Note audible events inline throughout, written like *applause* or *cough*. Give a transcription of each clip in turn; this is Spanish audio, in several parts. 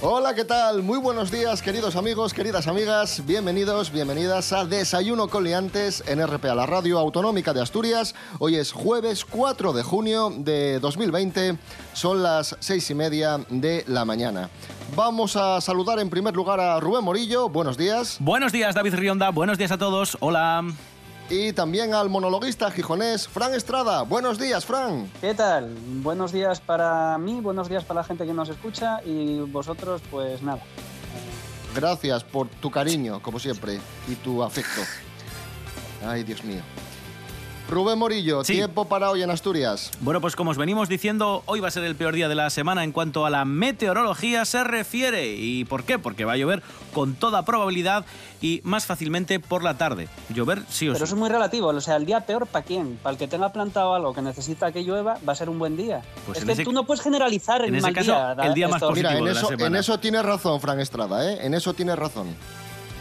Hola, ¿qué tal? Muy buenos días, queridos amigos, queridas amigas. Bienvenidos, bienvenidas a Desayuno con Liantes en RPA, la radio autonómica de Asturias. Hoy es jueves 4 de junio de 2020. Son las seis y media de la mañana. Vamos a saludar en primer lugar a Rubén Morillo. Buenos días. Buenos días, David Rionda. Buenos días a todos. Hola. Y también al monologuista gijonés, Fran Estrada. Buenos días, Fran. ¿Qué tal? Buenos días para mí, buenos días para la gente que nos escucha y vosotros, pues nada. Gracias por tu cariño, como siempre, y tu afecto. Ay, Dios mío. Rubén Morillo, Sí. tiempo para hoy en Asturias. Bueno, pues como os venimos diciendo, hoy va a ser el peor día de la semana en cuanto a la meteorología se refiere. ¿Y por qué? Porque va a llover con toda probabilidad y más fácilmente por la tarde. Llover sí o Pero sí. eso es muy relativo, o sea, el día peor para quién? Para el que tenga plantado algo que necesita que llueva, va a ser un buen día. Pues es que ese- tú no puedes generalizar en el mal caso, día. da- el día más positivo. Mira, en de la eso, semana. en eso tienes razón, Fran Estrada, ¿eh? En eso tienes razón.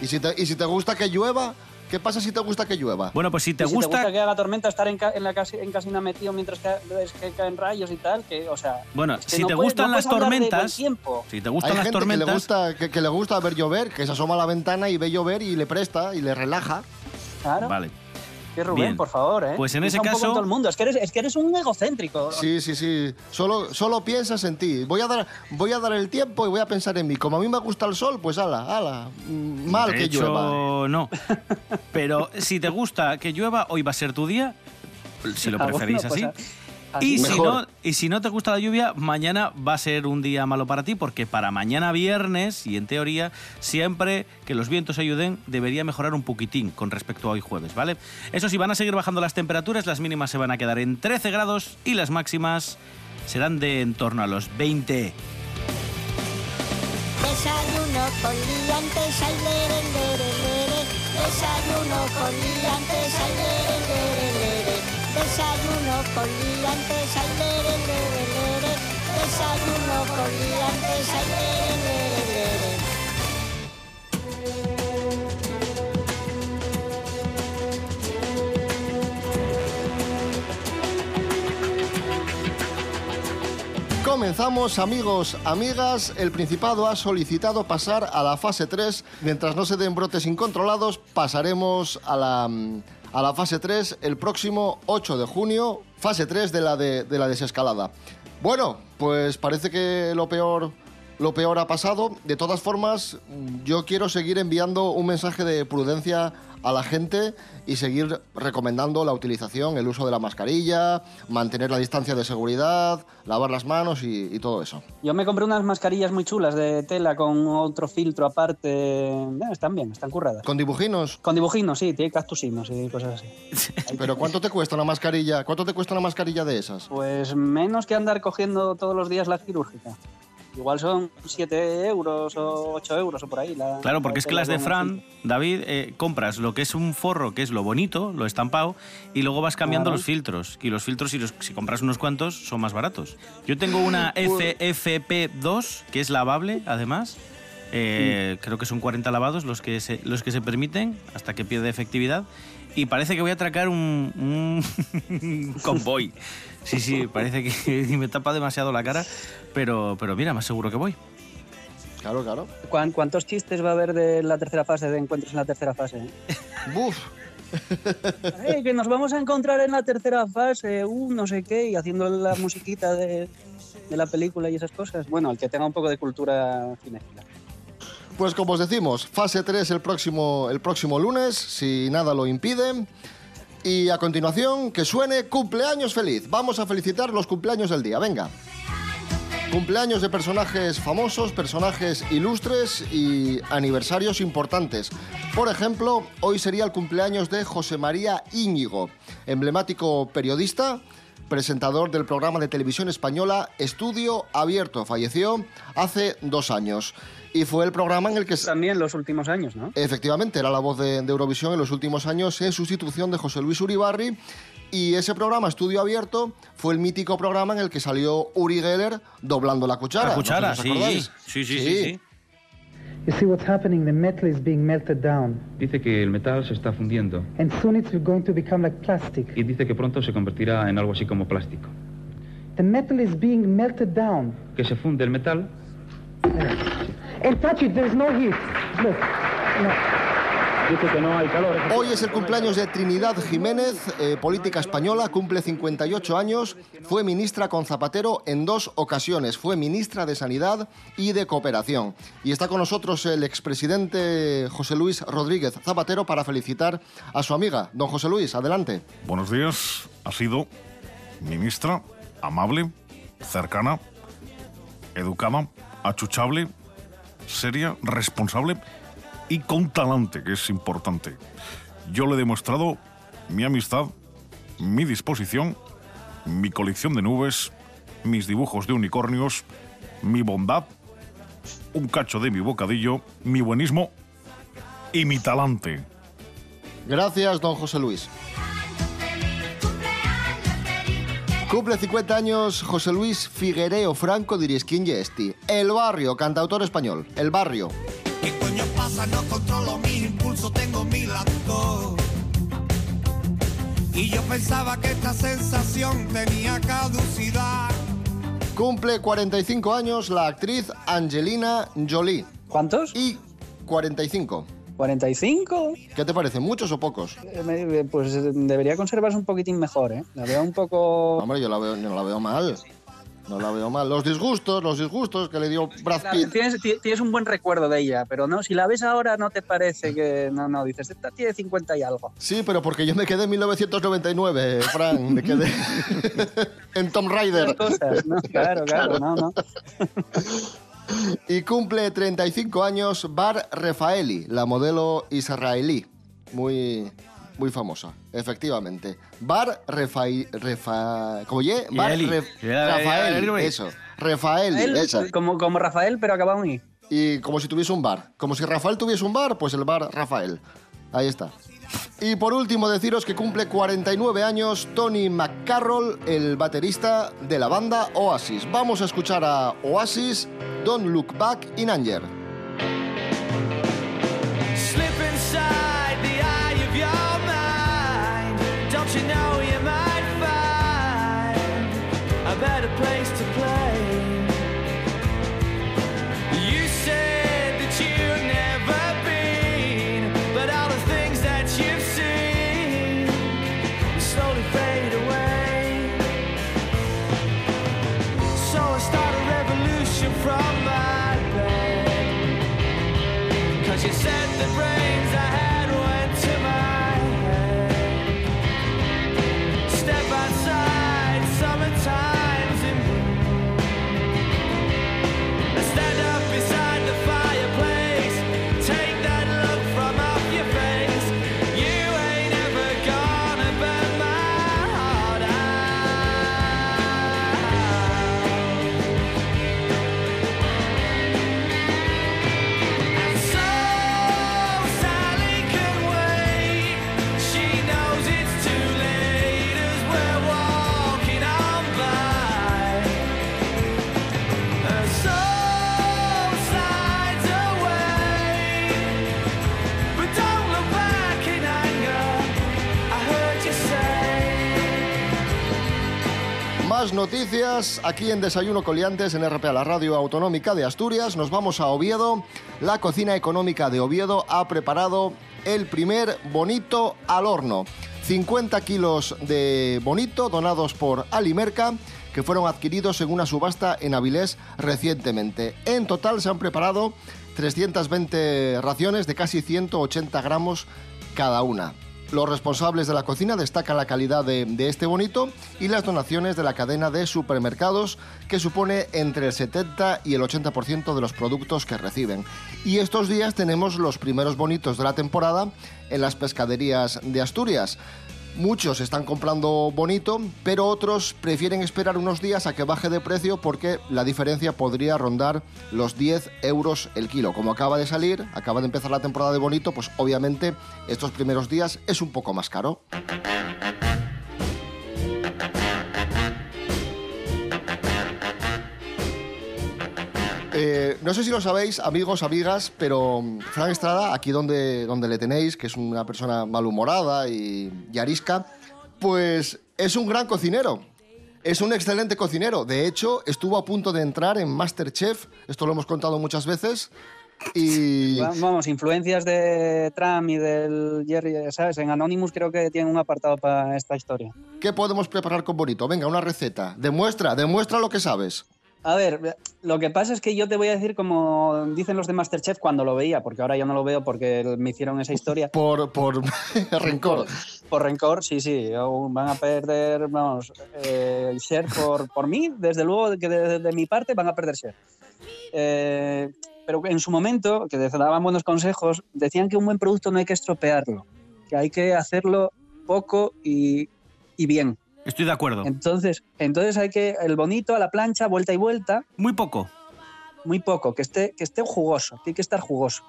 Y si, te, y si te gusta que llueva, ¿qué pasa si te gusta que llueva? Bueno, pues si te y si gusta... te gusta que haga tormenta, estar en, ca- en la casi- en casina metido mientras que, ves que caen rayos y tal, que, o sea... Bueno, es que si no te puedes- gustan no las puedes hablar de buen tormentas... tiempo. Si te Hay gustan las gente que le, tormentas... gusta, que, que le gusta ver llover, que se asoma a la ventana y ve llover y le presta y le relaja. Claro. Vale. Que Rubén, Bien. por favor, ¿eh? Pues en Piensa ese un poco caso- en todo el mundo. Es que eres, es que eres un egocéntrico. Sí, sí, sí. Solo, solo piensas en ti. Voy a, dar, voy a dar el tiempo y voy a pensar en mí. Como a mí me gusta el sol, pues ala, ala. mm, Mal De que hecho, llueva. no. Pero si te gusta que llueva, hoy va a ser tu día, si lo preferís pues así. así Y si, no, y si no te gusta la lluvia, mañana va a ser un día malo para ti, porque para mañana viernes, y en teoría, siempre que los vientos ayuden, debería mejorar un poquitín con respecto a hoy jueves, ¿vale? Eso sí, van a seguir bajando las temperaturas, las mínimas se van a quedar en 13 grados y las máximas serán de en torno a los 20. Desayuno con liantes, ay, lere, lere, lere. Desayuno con liantes, ay, lere, lere, lere. Desayuno con liantes, ay, lere, lere, lere. Desayuno con liantes, ay, lere, lere, lere. Comenzamos, amigos, amigas. El Principado ha solicitado pasar a la fase 3. Mientras no se den brotes incontrolados, pasaremos a la, mm, a la fase 3 el próximo 8 de junio, fase 3 de la, de, de la desescalada. Bueno, pues parece que lo peor, lo peor ha pasado. De todas formas, yo quiero seguir enviando un mensaje de prudencia a la gente y seguir recomendando la utilización, el uso de la mascarilla, mantener la distancia de seguridad, lavar las manos y, y todo eso. Yo me compré unas mascarillas muy chulas de tela con otro filtro aparte. Eh, están bien, están curradas. Con dibujinos. Con dibujinos, sí, tiene cactusinos y cosas así. *laughs* Pero ¿cuánto te cuesta una mascarilla? ¿Cuánto te cuesta una mascarilla de esas? Pues menos que andar cogiendo todos los días la quirúrgica. Igual son 7 euros o 8 euros o por ahí. La, Claro, porque la es que las de Fran. David, eh, compras lo que es un forro, que es lo bonito, lo estampado, y luego vas cambiando Claro. los filtros. Y los filtros, si, los- si compras unos cuantos, son más baratos. Yo tengo una *laughs* FFP2, que es lavable, además. Eh, Creo que son 40 lavados los que, se, los que se permiten, hasta que pierde efectividad. Y parece que voy a atracar un, un *laughs* convoy. Sí, sí, parece que *laughs* me tapa demasiado la cara, pero, pero mira, más seguro que voy. Claro, claro. ¿Cuán- ¿Cuántos chistes va a haber de la tercera fase, de encuentros en la tercera fase? *laughs* Buf. Eh, que nos vamos a encontrar en la tercera fase, uh, no sé qué, y haciendo la musiquita de, de la película y esas cosas. Bueno, el que tenga un poco de cultura cinéfila. Pues como os decimos, fase 3 el próximo, el próximo lunes, si nada lo impide. Y a continuación, que suene cumpleaños feliz. Vamos a felicitar los cumpleaños del día. Venga. Cumpleaños de personajes famosos, personajes ilustres y aniversarios importantes. Por ejemplo, hoy sería el cumpleaños de José María Íñigo, emblemático periodista, presentador del programa de televisión española Estudio Abierto. Falleció hace dos años. Y fue el programa en el que... También los últimos años, ¿no? Efectivamente, era la voz de, de Eurovisión en los últimos años en sustitución de José Luis Uribarri Y ese programa, Estudio Abierto, fue el mítico programa en el que salió Uri Geller doblando la cuchara. La cuchara. Sí, sí, sí, sí. You see what's happening? The metal is being melted down, Dice que el metal se está fundiendo and soon it's going to become like plastic. y dice que pronto se convertirá en algo así como plástico. The metal is being melted down. Que se funde el metal And touch it, there's no heat. Look, no. Dice que no hay calor. Hoy es el cumpleaños de Trinidad Jiménez, eh, política española, cumple 58 años, fue ministra con Zapatero en dos ocasiones, fue ministra de Sanidad y de Cooperación. Y está con nosotros el expresidente José Luis Rodríguez Zapatero para felicitar a su amiga. Don José Luis, adelante. Buenos días. Ha sido ministra, amable, cercana, educada, achuchable, seria, responsable y con talante, que es importante. Yo le he demostrado mi amistad, mi disposición, mi colección de nubes, mis dibujos de unicornios, mi bondad, un cacho de mi bocadillo, mi buenismo y mi talante. Gracias, don José Luis. Cumple 50 años José Luis Figuereo Franco Dirisquín Yesti. El Barrio, cantautor español. El Barrio. ¿Qué coño pasa? No controlo mis impulsos, tengo mi lacto. Y yo pensaba que esta sensación tenía caducidad. Cumple 45 años la actriz Angelina Jolie. ¿Cuántos? Y 45. ¿45? ¿Qué te parece? ¿Muchos o pocos? Eh, me- Pues eh, debería conservarse un poquitín mejor, ¿eh? La veo un poco... Hombre, yo la veo, yo no la veo mal. No la veo mal. Los disgustos, los disgustos que le dio Brad Pitt. Tienes, ti- tienes un buen recuerdo de ella, pero no, si la ves ahora no te parece que... No, no, dices, esta tiene 50 y algo. Sí, pero porque yo me quedé en 1999, Fran. Me quedé *laughs* en Tomb Raider. Cosas, ¿no? Claro, claro, no, no. *laughs* Y cumple 35 años Bar Refaeli, la modelo israelí. Muy, muy famosa, efectivamente. Bar Refaeli. Refa, ¿Cómo ye? Bar Eli. Ref- era- eso. Él, esa. como, como Rafael, pero acabado en I. Y como si tuviese un bar. Como si Rafael tuviese un bar, pues el bar Rafael. Ahí está. Y por último, deciros que cumple 49 años Tony McCarroll, el baterista de la banda Oasis. Vamos a escuchar a Oasis, Don't Look Back in Anger. Noticias aquí en Desayuno Coliantes en RPA, la radio autonómica de Asturias. Nos vamos a Oviedo. La cocina económica de Oviedo ha preparado el primer bonito al horno. 50 kilos de bonito donados por Alimerca que fueron adquiridos en una subasta en Avilés recientemente. En total se han preparado 320 raciones de casi 180 gramos cada una. Los responsables de la cocina destacan la calidad de, este bonito y las donaciones de la cadena de supermercados que supone entre el 70 y el 80% de los productos que reciben. Y estos días tenemos los primeros bonitos de la temporada en las pescaderías de Asturias. Muchos están comprando bonito, pero otros prefieren esperar unos días a que baje de precio porque la diferencia podría rondar los 10 euros el kilo. Como acaba de salir, acaba de empezar la temporada de bonito, pues obviamente estos primeros días es un poco más caro. Eh, no sé si lo sabéis, amigos, amigas, pero mm, Frank Estrada, aquí donde, donde le tenéis, que es una persona malhumorada y, y arisca, pues es un gran cocinero. Es un excelente cocinero. De hecho, estuvo a punto de entrar en Masterchef. Esto lo hemos contado muchas veces. Y Va- Vamos, influencias de Trump y del Jerry, ¿sabes? En Anonymous creo que tienen un apartado para esta historia. ¿qué podemos preparar con Bonito? Venga, una receta. Demuestra, demuestra lo que sabes. A ver, lo que pasa es que yo te voy a decir como dicen los de Masterchef cuando lo veía, porque ahora ya no lo veo porque me hicieron esa historia. *laughs* Por, por *laughs* rencor. Por rencor, sí, sí. Van a perder, vamos, eh, share por, por mí, desde luego que de, de mi parte van a perder share. Eh, pero en su momento, que daban buenos consejos, decían que un buen producto no hay que estropearlo, que hay que hacerlo poco y, y bien. Estoy de acuerdo. Entonces, entonces hay que, el bonito a la plancha, vuelta y vuelta, Muy poco. muy poco, que esté, que esté jugoso, tiene que estar jugoso.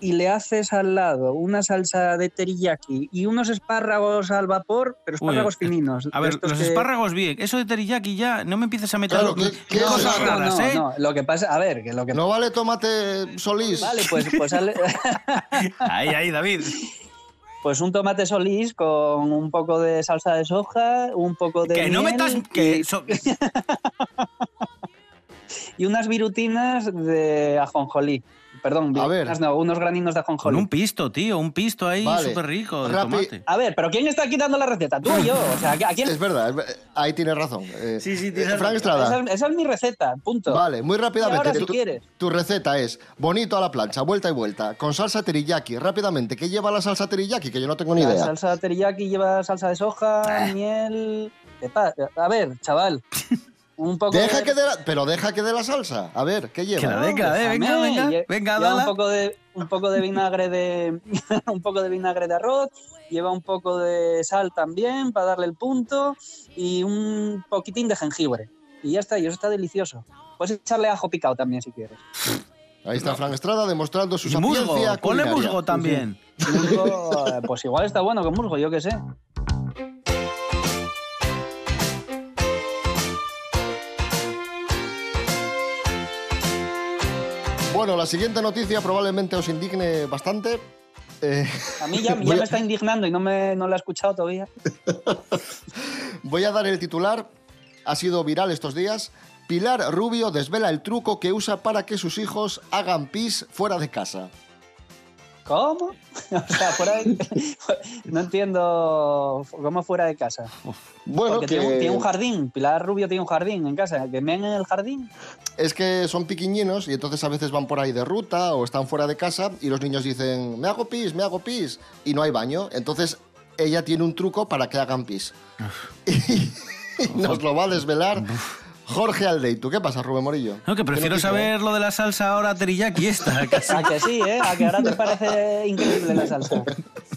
Y le haces al lado una salsa de teriyaki y unos espárragos al vapor, pero Uy, espárragos fininos. A ver, estos los que- espárragos bien. Eso de teriyaki ya no me empieces a meter Claro, ¿qué- qué cosas? No, raras, no, ¿eh? no, lo que pasa, a ver, que lo que ¿No vale tomate solís? vale, pues, pues, *laughs* ale- Ahí, ahí, David. *laughs* pues un tomate solís con un poco de salsa de soja, un poco de Que no metas... y- Que so- *laughs* y unas virutinas de ajonjolí. Perdón, A ver. no, unos graninos de ajonjolí. un pisto, tío. Un pisto ahí Vale. súper rico de Rapi- tomate. A ver, pero ¿quién está aquí dando la receta? ¿Tú o yo? O sea, ¿a quién? Es verdad, ahí tienes razón. Eh, Sí, sí, eh, tienes Frank razón. Estrada. Esa, es- esa es mi receta, punto. Vale, muy rápidamente. Y ahora, si tu, quieres. tu receta es bonito a la plancha, vuelta y vuelta, con salsa teriyaki. Rápidamente, ¿qué lleva la salsa teriyaki? Que yo no tengo ni La idea. salsa teriyaki lleva salsa de soja, miel... ¿Qué pa- A ver, chaval. *laughs* Un poco Deja de... que de la, pero deja que de la salsa. A ver, ¿qué lleva? Que la que la dé. Venga, venga. Venga, lleva dala. un poco de un poco de vinagre de *laughs* un poco de vinagre de arroz, lleva un poco de sal también para darle el punto y un poquitín de jengibre. Y ya está, y eso está delicioso. Puedes echarle ajo picado también si quieres. Ahí está Frank Estrada demostrando su Y musgo. sapiencia Ponle musgo también. Musgo, eh, pues igual está bueno con musgo, yo qué sé. Bueno, la siguiente noticia probablemente os indigne bastante. Eh, A mí ya, *laughs* ya a- me está indignando y no me no la he escuchado todavía. *laughs* voy a dar el titular. Ha sido viral estos días. Pilar Rubio desvela el truco que usa para que sus hijos hagan pis fuera de casa. ¿Cómo? *laughs* O sea, fuera de... No entiendo cómo fuera de casa. Bueno, Porque que tiene, un, tiene un jardín. Pilar Rubio tiene un jardín en casa. ¿Que meen en el jardín? Es que son piquiñinos y entonces a veces van por ahí de ruta o están fuera de casa y los niños dicen, me hago pis, me hago pis, y no hay baño. Entonces ella tiene un truco para que hagan pis. *laughs* y nos lo va a desvelar Jorge Aldeitu. ¿Qué pasa, Rubén Morillo? No, que prefiero quise, saber lo de la salsa ahora teriyaki esta. *laughs* casi. A que sí, ¿eh? A que ahora te parece increíble la salsa.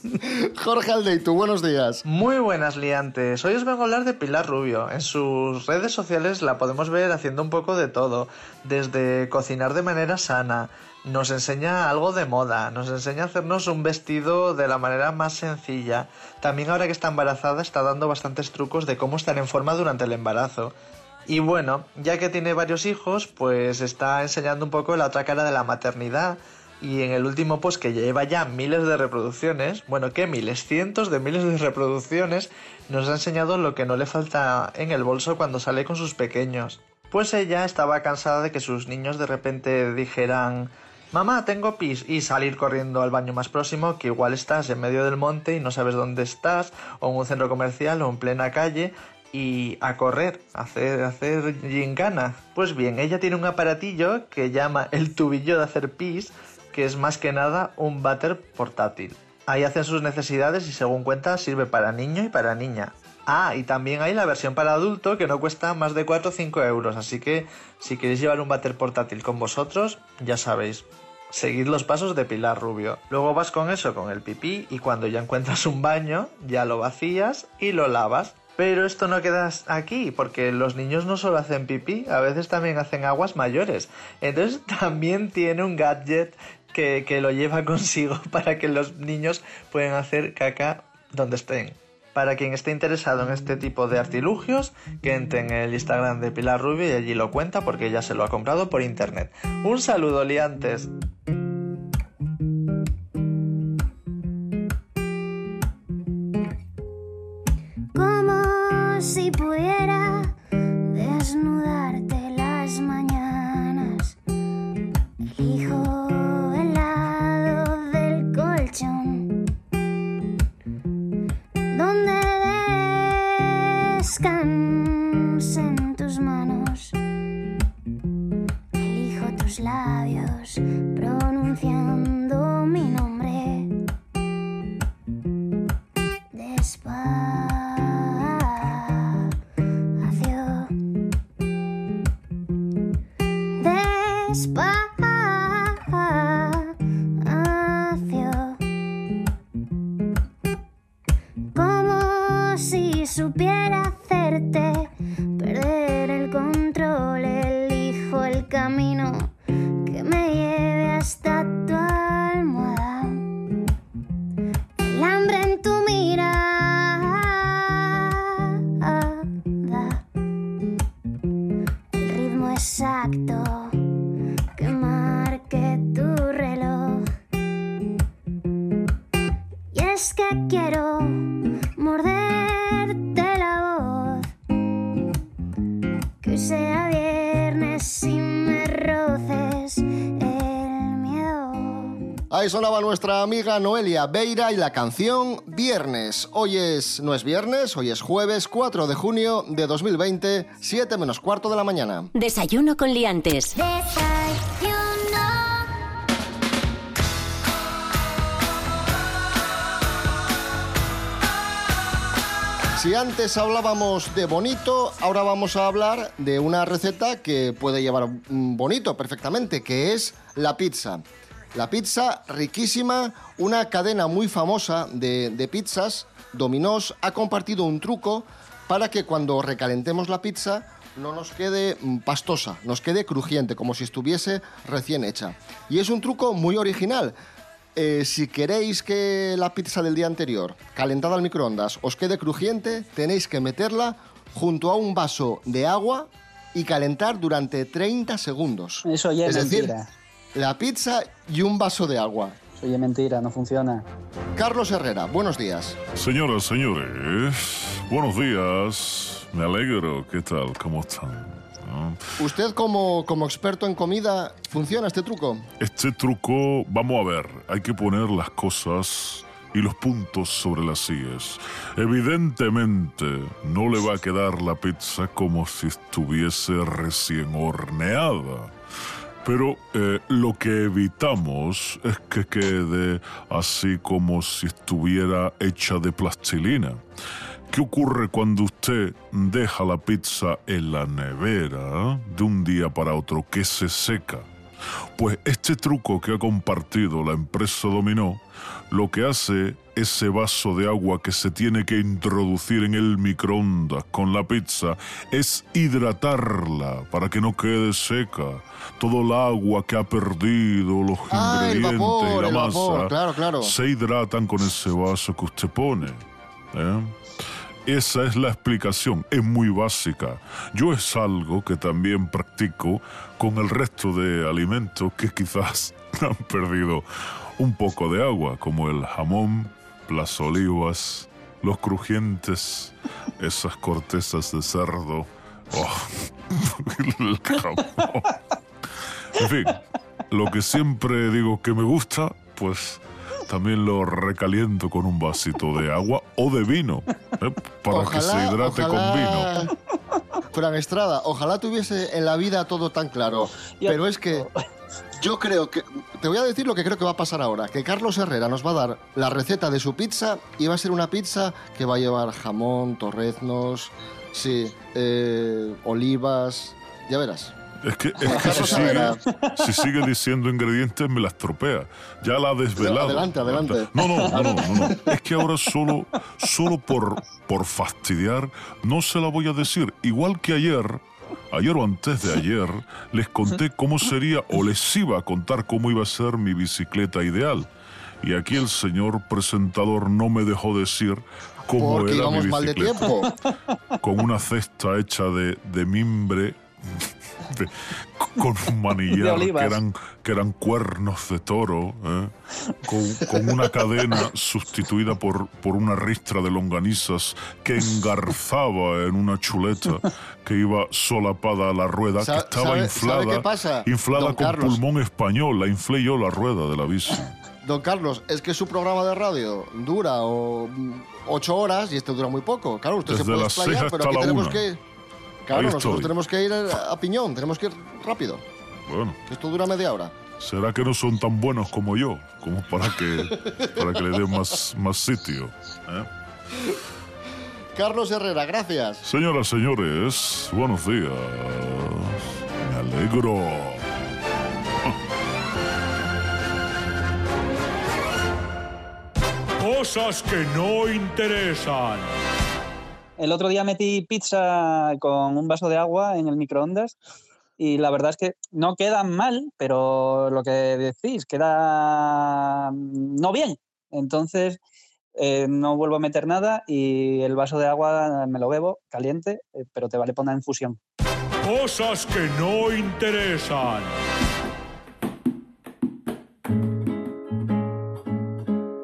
*laughs* Jorge Aldeitu, buenos días. Muy buenas liantes. Hoy os vengo a hablar de Pilar Rubio. En sus redes sociales la podemos ver haciendo un poco de todo, desde cocinar de manera sana, nos enseña algo de moda, nos enseña a hacernos un vestido de la manera más sencilla. También ahora que está embarazada está dando bastantes trucos de cómo estar en forma durante el embarazo. Y bueno, ya que tiene varios hijos, pues está enseñando un poco la otra cara de la maternidad. Y en el último post que lleva ya miles de reproducciones, bueno, ¿qué miles? Cientos de miles de reproducciones, nos ha enseñado lo que no le falta en el bolso cuando sale con sus pequeños. Pues ella estaba cansada de que sus niños de repente dijeran, mamá, tengo pis, y salir corriendo al baño más próximo, que igual estás en medio del monte y no sabes dónde estás, o en un centro comercial o en plena calle, y a correr, a hacer, a hacer. Pues bien, ella tiene un aparatillo que llama el tubillo de hacer pis, que es más que nada un váter portátil. Ahí hacen sus necesidades y según cuenta sirve para niño y para niña. Ah, y también hay la versión para adulto que no cuesta más de 4 o 5 euros, así que si queréis llevar un váter portátil con vosotros, ya sabéis, seguid los pasos de Pilar Rubio. Luego vas con eso, con el pipí, y cuando ya encuentras un baño, ya lo vacías y lo lavas. Pero esto no queda aquí, porque los niños no solo hacen pipí, a veces también hacen aguas mayores. Entonces *laughs* también tiene un gadget que, que lo lleva *laughs* consigo para que los niños puedan hacer caca donde estén. Para quien esté interesado en este tipo de artilugios, que entre en el Instagram de Pilar Rubio y allí lo cuenta porque ella se lo ha comprado por internet. Un saludo, liantes. Nuestra amiga Noelia Beira y la canción Viernes. Hoy es, no es viernes, hoy es jueves 4 de junio de 2020, 7 menos cuarto de la mañana. Desayuno con liantes. Desayuno. Si antes hablábamos de bonito, ahora vamos a hablar de una receta que puede llevar bonito perfectamente, que es la pizza. La pizza riquísima, una cadena muy famosa de, de pizzas, Domino's, ha compartido un truco para que cuando recalentemos la pizza no nos quede mm, pastosa, nos quede crujiente, como si estuviese recién hecha. Y es un truco muy original. Eh, si queréis que la pizza del día anterior, calentada al microondas, os quede crujiente, tenéis que meterla junto a un vaso de agua y calentar durante 30 segundos. Eso ya es, es decir, mentira. La pizza y un vaso de agua. Es mentira, no funciona. Carlos Herrera, buenos días. Señoras, señores, buenos días. Me alegro. ¿Qué tal? ¿Cómo están? Usted como, como experto en comida, ¿funciona este truco? Este truco, vamos a ver, hay que poner las cosas y los puntos sobre las IES. Evidentemente, no le va a quedar la pizza como si estuviese recién horneada. Pero eh, lo que evitamos es que quede así como si estuviera hecha de plastilina. ¿Qué ocurre cuando usted deja la pizza en la nevera de un día para otro que se seca? Pues este truco que ha compartido la empresa Dominó, lo que hace ese vaso de agua que se tiene que introducir en el microondas con la pizza es hidratarla para que no quede seca. Todo el agua que ha perdido, los Ah, ingredientes vapor, y la masa vapor, claro, claro. se hidratan con ese vaso que usted pone. ¿eh? Esa es la explicación, es muy básica. Yo es algo que también practico con el resto de alimentos que quizás *laughs* han perdido un poco de agua, como el jamón, las olivas, los crujientes, esas cortezas de cerdo. Oh, *laughs* el jamón. En fin, lo que siempre digo que me gusta, pues también lo recaliento con un vasito de agua o de vino, ¿eh? para que se hidrate con vino. Fran Estrada, ojalá tuviese en la vida todo tan claro. Pero es que yo creo que. Te voy a decir lo que creo que va a pasar ahora: que Carlos Herrera nos va a dar la receta de su pizza y va a ser una pizza que va a llevar jamón, torreznos, sí, eh, olivas. Ya verás. Es que, es que si, sigue, si sigue diciendo ingredientes me la estropea. Ya la ha desvelado. Adelante, adelante. No, no, no, no, no, no. Es que ahora solo, solo por, por fastidiar no se la voy a decir. Igual que ayer, ayer o antes de ayer, les conté cómo sería o les iba a contar cómo iba a ser mi bicicleta ideal. Y aquí el señor presentador no me dejó decir cómo Porque era mi mal de bicicleta. tiempo. Con una cesta hecha de, de mimbre, *laughs* de- con un De manillar que eran, que eran cuernos de toro, ¿eh? con, con una cadena sustituida por, por una ristra de longanizas que engarzaba en una chuleta que iba solapada a la rueda, que estaba sabe- inflada, ¿sabe qué pasa, inflada don con Carlos? pulmón español. La inflé yo la rueda de la bici. Don Carlos, es que su programa de radio dura o, ocho horas y este dura muy poco. Claro, usted se Desde puede las seis explayar, pero hasta aquí la tenemos una. que... Claro, Ahí nosotros estoy. tenemos que ir a, a piñón, tenemos que ir rápido. Bueno. Esto dura media hora. ¿Será que no son tan buenos como yo? Como para que, para que le dé más, más sitio. ¿eh? Carlos Herrera, gracias. Señoras, señores, buenos días. Me alegro. Cosas que no interesan. El otro día metí pizza con un vaso de agua en el microondas y la verdad es que no queda mal, pero lo que decís, queda mm, no bien. Entonces eh, no vuelvo a meter nada y el vaso de agua me lo bebo caliente, eh, pero te vale poner en fusión. Cosas que no interesan.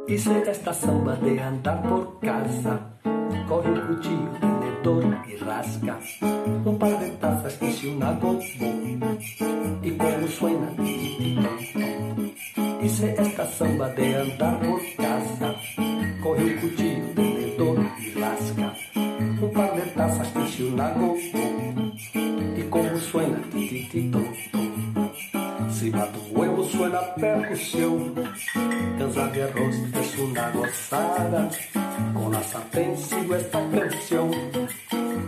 Esta samba de andar por casa. Coge un cuchillo, tenedor y rasca. Un par de tazas hice una gogo. Y como suena. Hice esta samba de andar por casa. Coge un cuchillo, tenedor y rasca. Un par de tazas hice una gogo. Y como suena, titito. Si va tu huevo suena percusión. De arroz es una gozada. Con la sartén sigo esta canción.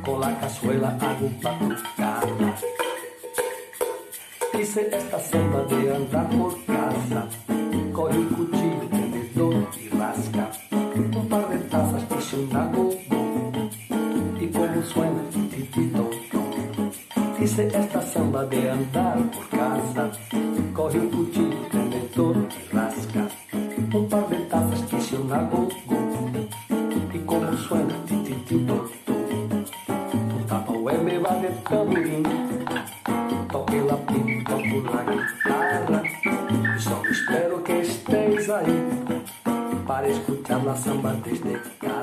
Con la cazuela hago batucada. Hice esta samba de andar por casa. Coge un cuchillo, tenedor y rasca. Un par de tazas hice una gogo. Y como suena, titito. Hice esta samba de andar por casa. Coge un cuchillo, tenedor y rasca. Un par de tazas que hice una gogo. Y como suena, tititito. Tu tapa me va de tamborim. Toque la pipa, toco la guitarra. Y solo espero que estéis ahí. Para escuchar la samba desde casa.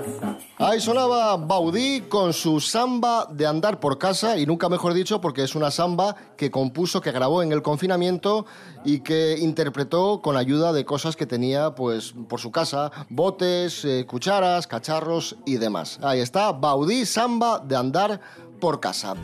Ahí sonaba Baudí con su samba de andar por casa, y nunca mejor dicho porque es una samba que compuso, que grabó en el confinamiento y que interpretó con ayuda de cosas que tenía pues por su casa, botes, eh, cucharas, cacharros y demás. Ahí está, Baudí, samba de andar por casa.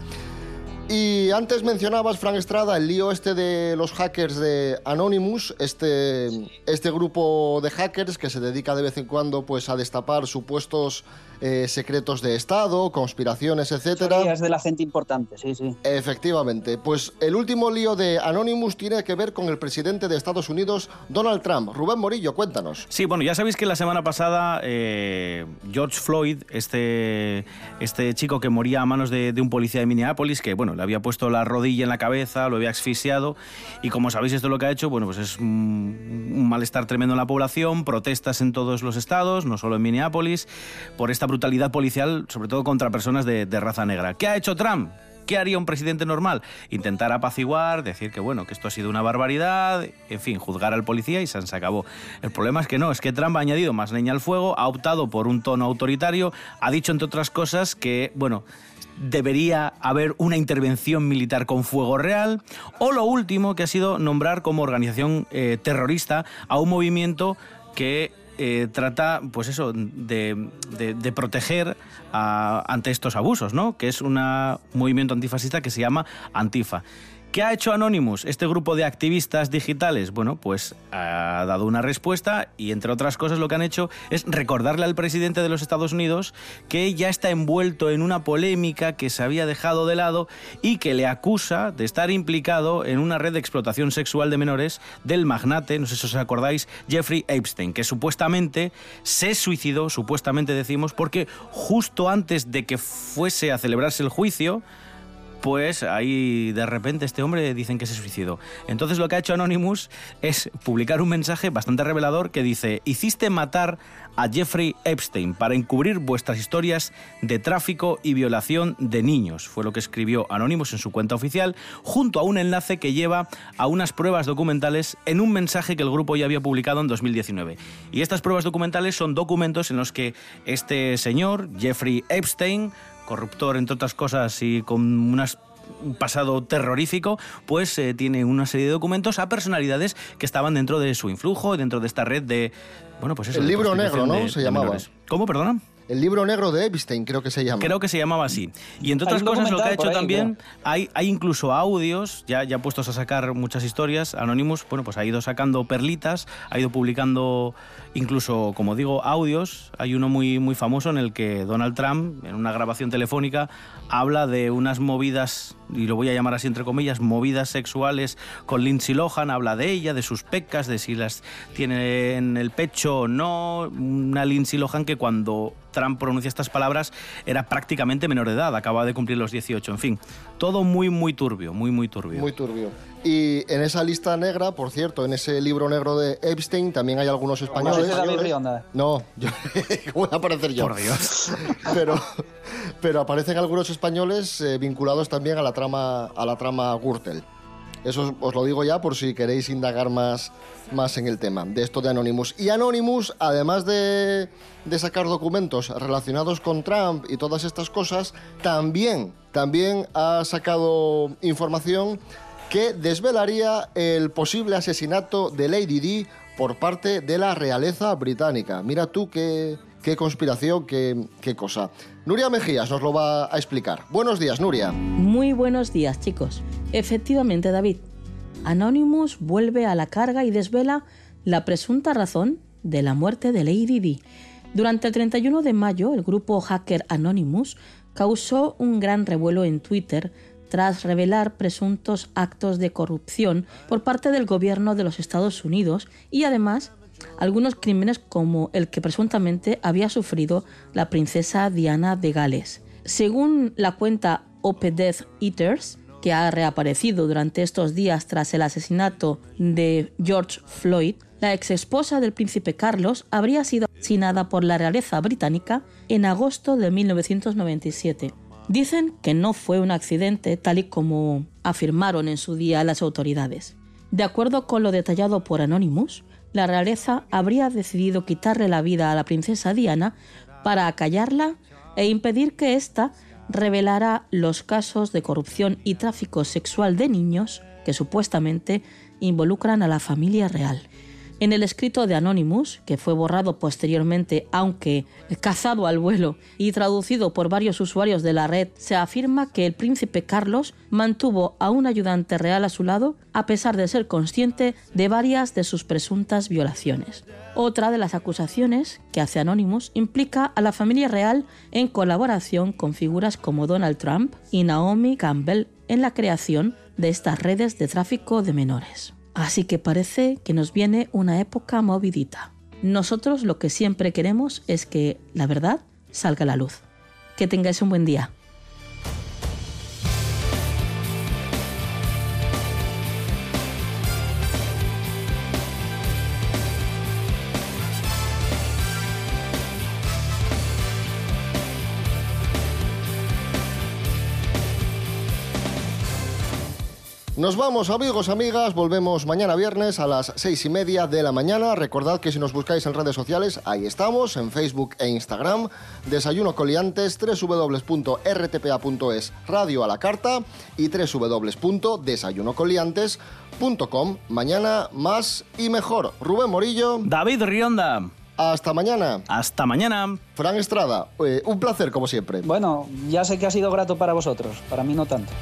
Y antes mencionabas, Frank Estrada, el lío este de los hackers de Anonymous, este, este grupo de hackers que se dedica de vez en cuando pues, a destapar supuestos eh, secretos de Estado, conspiraciones, etcétera. Es de la gente importante, sí, sí. Efectivamente. Pues el último lío de Anonymous tiene que ver con el presidente de Estados Unidos, Donald Trump. Rubén Morillo, cuéntanos. Sí, bueno, ya sabéis que la semana pasada eh, George Floyd, este, este chico que moría a manos de, de un policía de Minneapolis, que bueno, le había puesto la rodilla en la cabeza, lo había asfixiado, y como sabéis esto lo que ha hecho, bueno, pues es un, un malestar tremendo en la población, protestas en todos los estados, no solo en Minneapolis, por esta brutalidad policial, sobre todo contra personas de, raza negra. ¿Qué ha hecho Trump? ¿Qué haría un presidente normal? Intentar apaciguar, decir que bueno, que esto ha sido una barbaridad, en fin, juzgar al policía y se se acabó. El problema es que no, es que Trump ha añadido más leña al fuego, ha optado por un tono autoritario, ha dicho entre otras cosas que, bueno, debería haber una intervención militar con fuego real, o lo último que ha sido nombrar como organización eh, terrorista a un movimiento que eh, trata, pues eso, de, de- proteger ante estos abusos, ¿no? Que es un movimiento antifascista que se llama Antifa. ¿Qué ha hecho Anonymous, este grupo de activistas digitales? Bueno, pues ha dado una respuesta y entre otras cosas lo que han hecho es recordarle al presidente de los Estados Unidos que ya está envuelto en una polémica que se había dejado de lado y que le acusa de estar implicado en una red de explotación sexual de menores del magnate, no sé si os acordáis, Jeffrey Epstein, que supuestamente se suicidó, supuestamente decimos, porque justo antes de que fuese a celebrarse el juicio, pues ahí de repente este hombre dicen que se suicidó. Entonces lo que ha hecho Anonymous es publicar un mensaje bastante revelador que dice, hiciste matar a Jeffrey Epstein para encubrir vuestras historias de tráfico y violación de niños. Fue lo que escribió Anonymous en su cuenta oficial, junto a un enlace que lleva a unas pruebas documentales en un mensaje que el grupo ya había publicado en 2019. Y estas pruebas documentales son documentos en los que este señor, Jeffrey Epstein, corruptor entre otras cosas y con unas un pasado terrorífico, pues eh, tiene una serie de documentos a personalidades que estaban dentro de su influjo, dentro de esta red de... Bueno, pues eso, El libro negro, ¿no? de- Se llamaba. menores. ¿Cómo, perdona? El libro negro de Epstein, creo que se llama. Creo que se llamaba así. Y entre otras cosas, lo que ha hecho ahí, también, hay, hay incluso audios, ya, ya puestos a sacar muchas historias. Anonymous, bueno, pues ha ido sacando perlitas, ha ido publicando incluso, como digo, audios. Hay uno muy, muy famoso en el que Donald Trump, en una grabación telefónica, habla de unas movidas, y lo voy a llamar así entre comillas, movidas sexuales con Lindsay Lohan, habla de ella, de sus pecas, de si las tiene en el pecho o no. Una Lindsay Lohan que cuando Trump pronuncia estas palabras era prácticamente menor de edad, acaba de cumplir los 18, en fin. Todo muy, muy turbio, muy, muy turbio. Muy turbio. Y en esa lista negra, por cierto, en ese libro negro de Epstein también hay algunos españoles. No, yo, *laughs* ¿cómo voy a aparecer yo? Por Dios. *laughs* Pero, pero aparecen algunos españoles eh, vinculados también a la trama, a la trama Gürtel. Eso os, lo digo ya por si queréis indagar más, más en el tema de esto de Anonymous. Y Anonymous, además de, de sacar documentos relacionados con Trump y todas estas cosas, también, también ha sacado información que desvelaría el posible asesinato de Lady Di por parte de la realeza británica. Mira tú qué, qué conspiración, qué, qué cosa. Nuria Mejías nos lo va a explicar. Buenos días, Nuria. Muy buenos días, chicos. Efectivamente, David. Anonymous vuelve a la carga y desvela la presunta razón de la muerte de Lady Di. Durante el 31 de mayo, el grupo hacker Anonymous causó un gran revuelo en Twitter tras revelar presuntos actos de corrupción por parte del gobierno de los Estados Unidos y además algunos crímenes como el que presuntamente había sufrido la princesa Diana de Gales. Según la cuenta Op Death Eaters, que ha reaparecido durante estos días tras el asesinato de George Floyd, la ex esposa del príncipe Carlos habría sido asesinada por la realeza británica en agosto de 1997. Dicen que no fue un accidente tal y como afirmaron en su día las autoridades. De acuerdo con lo detallado por Anonymous, la realeza habría decidido quitarle la vida a la princesa Diana para acallarla e impedir que ésta revelara los casos de corrupción y tráfico sexual de niños que supuestamente involucran a la familia real. En el escrito de Anonymous, que fue borrado posteriormente, aunque cazado al vuelo y traducido por varios usuarios de la red, se afirma que el príncipe Carlos mantuvo a un ayudante real a su lado a pesar de ser consciente de varias de sus presuntas violaciones. Otra de las acusaciones que hace Anonymous implica a la familia real en colaboración con figuras como Donald Trump y Naomi Campbell en la creación de estas redes de tráfico de menores. Así que parece que nos viene una época movidita. Nosotros lo que siempre queremos es que la verdad salga a la luz. Que tengáis un buen día. Nos vamos, amigos, amigas. Volvemos mañana viernes a las seis y media de la mañana. Recordad que si nos buscáis en redes sociales, ahí estamos, en Facebook e Instagram. Desayuno Coliantes, www.rtpa.es, radio a la carta y www.desayunocoliantes.com. Mañana más y mejor. Rubén Morillo. David Rionda. Hasta mañana. Hasta mañana. Fran Estrada, eh, un placer como siempre. Bueno, ya sé que ha sido grato para vosotros, para mí no tanto.